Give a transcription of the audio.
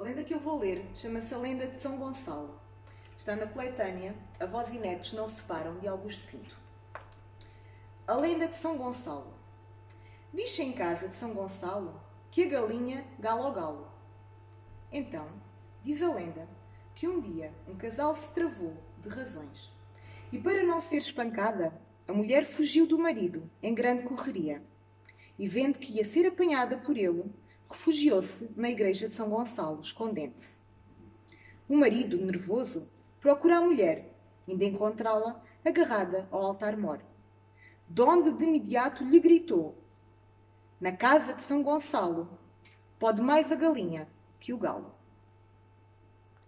A lenda que eu vou ler chama-se A Lenda de São Gonçalo. Está na coletânea Avós e Netos Não Se Separam, de Augusto Pinto. A Lenda de São Gonçalo. Diz-se em casa de São Gonçalo que a galinha galo ao galo. Então, diz a lenda que um dia um casal se travou de razões. E para não ser espancada, a mulher fugiu do marido em grande correria. E vendo que ia ser apanhada por ele, refugiou-se na igreja de São Gonçalo, escondendo-se. O marido, nervoso, procura a mulher, indo encontrá-la agarrada ao altar-mor. Donde de imediato lhe gritou: Na casa de São Gonçalo, pode mais a galinha que o galo.